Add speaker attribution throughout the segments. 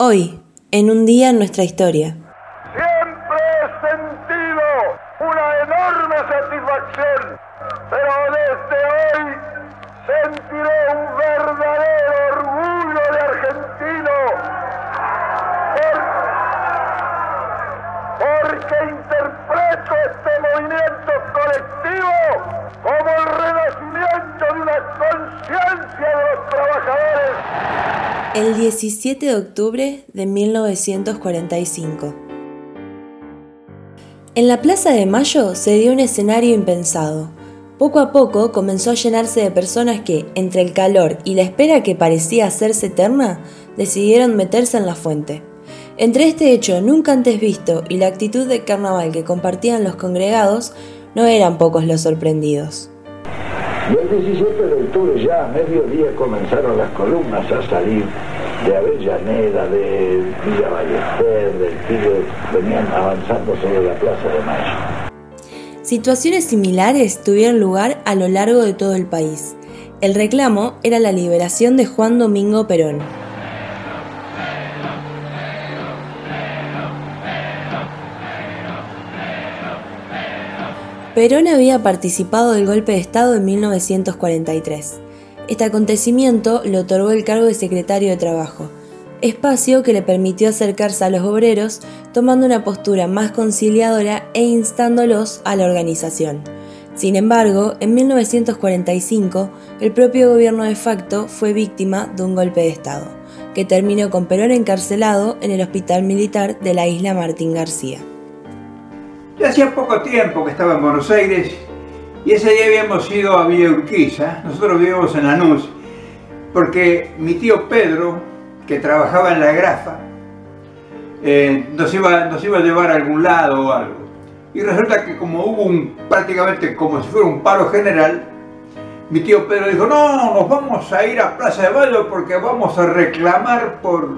Speaker 1: Hoy, en un día en nuestra historia.
Speaker 2: El
Speaker 1: 17 de octubre de 1945. En la Plaza de Mayo se dio un escenario impensado. Poco a poco comenzó a llenarse de personas que, entre el calor y la espera que parecía hacerse eterna, decidieron meterse en la fuente. Entre este hecho nunca antes visto y la actitud de carnaval que compartían los congregados, no eran pocos los sorprendidos.
Speaker 3: Y el 17 de octubre ya a mediodía comenzaron las columnas a salir de Avellaneda, de Villa Ballester, del Tigre, venían avanzando sobre la Plaza de Mayo.
Speaker 1: Situaciones similares tuvieron lugar a lo largo de todo el país. El reclamo era la liberación de Juan Domingo Perón. Perón había participado del golpe de Estado en 1943. Este acontecimiento le otorgó el cargo de secretario de Trabajo, espacio que le permitió acercarse a los obreros tomando una postura más conciliadora e instándolos a la organización. Sin embargo, en 1945, el propio gobierno de facto fue víctima de un golpe de Estado, que terminó con Perón encarcelado en el hospital militar de la isla Martín García.
Speaker 4: Ya hacía poco tiempo que estaba en Buenos Aires y ese día habíamos ido a Villa Urquiza, nosotros vivíamos en Lanús, porque mi tío Pedro, que trabajaba en la grafa, eh, nos, iba, nos iba a llevar a algún lado o algo. Y resulta que como hubo un, prácticamente como si fuera un paro general, mi tío Pedro dijo, no, nos vamos a ir a Plaza de Mayo porque vamos a reclamar por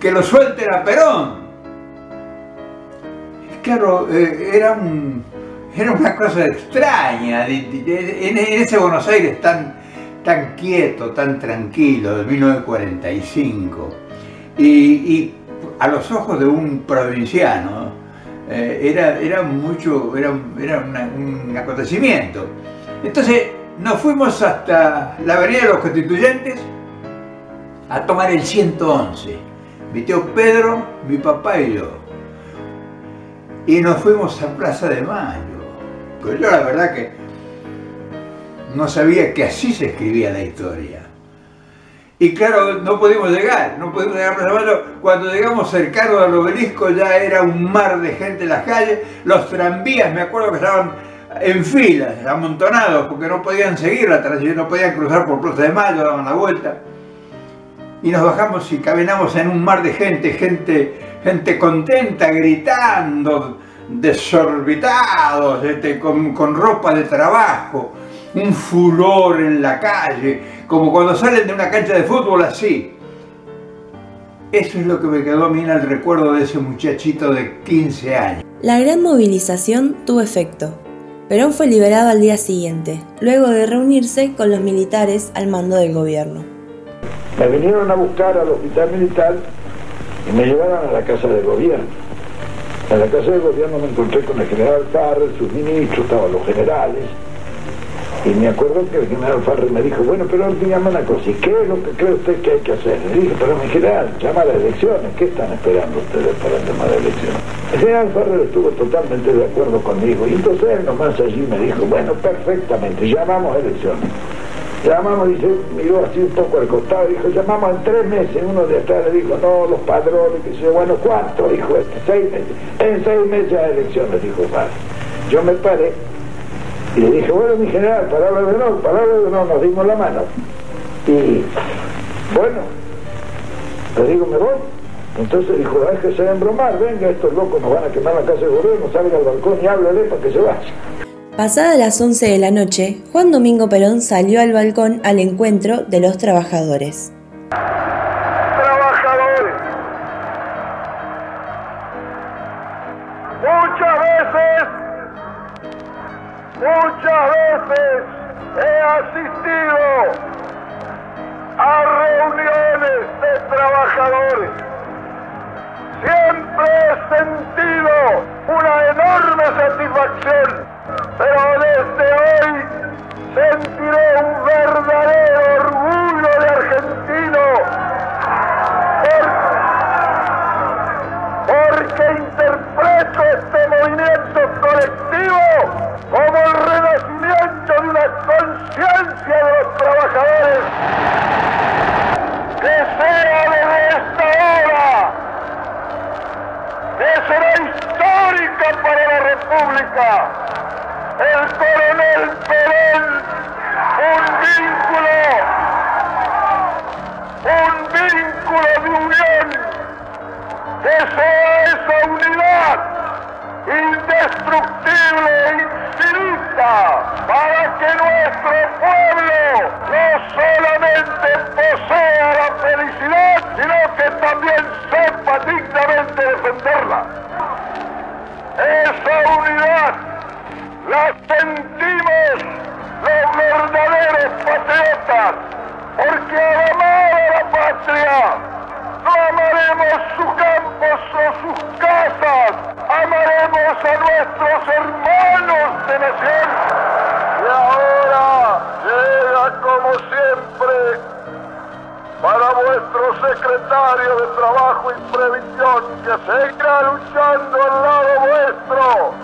Speaker 4: que lo suelten a Perón claro, eh, era, era una cosa extraña, en, ese Buenos Aires tan, tan quieto, tan tranquilo, de 1945, y, a los ojos de un provinciano, eh, era, era mucho, era, un acontecimiento. Entonces nos fuimos hasta la avenida de los constituyentes a tomar el 111. Mi tío Pedro, mi papá y yo y nos fuimos a Plaza de Mayo. Pero yo la verdad que no sabía que así se escribía la historia. Y claro, no pudimos llegar, no pudimos llegar a Plaza de Mayo. Cuando llegamos cercano al obelisco ya era un mar de gente en las calles. Los tranvías, me acuerdo que estaban en filas, amontonados, porque no podían seguir la transición, no podían cruzar por Plaza de Mayo, daban la vuelta. Y nos bajamos y caminamos en un mar de gente, gente gente contenta, gritando, desorbitados, este, con, con ropa de trabajo, un furor en la calle, como cuando salen de una cancha de fútbol así. Eso es lo que me quedó a mí en el recuerdo de ese muchachito de 15 años.
Speaker 1: La gran movilización tuvo efecto. Perón fue liberado al día siguiente, luego de reunirse con los militares al mando del gobierno.
Speaker 3: Me vinieron a buscar al hospital militar y me llevaron a la casa del gobierno. En la casa del gobierno me encontré con el general Farrell, sus ministros, estaban los generales, y me acuerdo que el general Farrell me dijo, bueno, pero dígame una cosa, ¿y qué es lo que cree usted que hay que hacer? Le dije, pero mi general, llama a las elecciones, ¿qué están esperando ustedes para llamar a elecciones? El general Farrell estuvo totalmente de acuerdo conmigo, y entonces él nomás allí me dijo, bueno, perfectamente, llamamos elecciones. Llamamos, dice, miró así un poco al costado, dijo, llamamos en tres meses, uno de atrás le dijo, no, los padrones, que dice, bueno, ¿cuánto? Dijo este, seis meses. En seis meses a elecciones, dijo padre. Yo me paré y le dije, bueno, mi general, palabra de no, palabra de no, nos dimos la mano. Y bueno, le digo, me voy. Entonces dijo, déjese de embromar, venga, estos locos nos van a quemar la casa de gobierno, salga al balcón y háblale para que se vaya.
Speaker 1: Pasada las 11 de la noche, Juan Domingo Perón salió al balcón al encuentro de los. Trabajadores,
Speaker 2: secretario de Trabajo y Previsión, que seguirá luchando al lado vuestro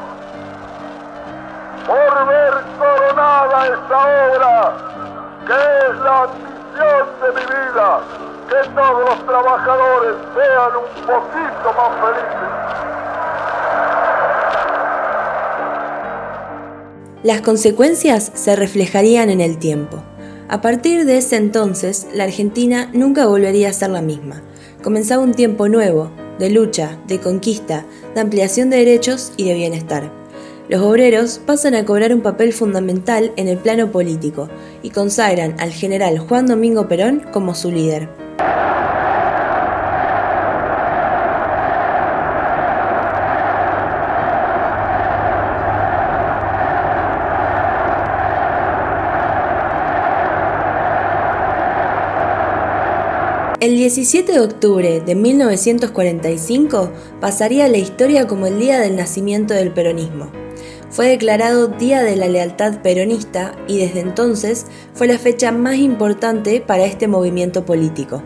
Speaker 2: por ver coronada esta obra, que es la ambición de mi vida, que todos los trabajadores sean un poquito más felices.
Speaker 1: Las consecuencias se reflejarían en el tiempo. A partir de ese entonces, la Argentina nunca volvería a ser la misma. Comenzaba un tiempo nuevo, de lucha, de conquista, de ampliación de derechos y de bienestar. Los obreros pasan a cobrar un papel fundamental en el plano político y consagran al general Juan Domingo Perón como su líder. El 17 de octubre de 1945 pasaría a la historia como el día del nacimiento del peronismo. Fue declarado Día de la Lealtad Peronista y desde entonces fue la fecha más importante para este movimiento político.